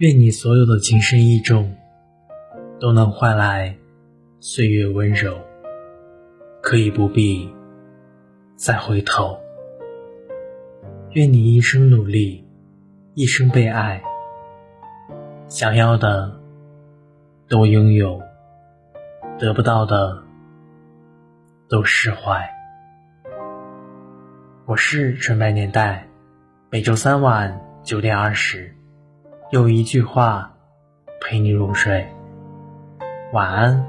愿你所有的情深意重，都能换来岁月温柔，可以不必再回头。愿你一生努力，一生被爱，想要的都拥有，得不到的都释怀。我是纯白年代，每周三晚九点二十。有一句话陪你入睡，晚安。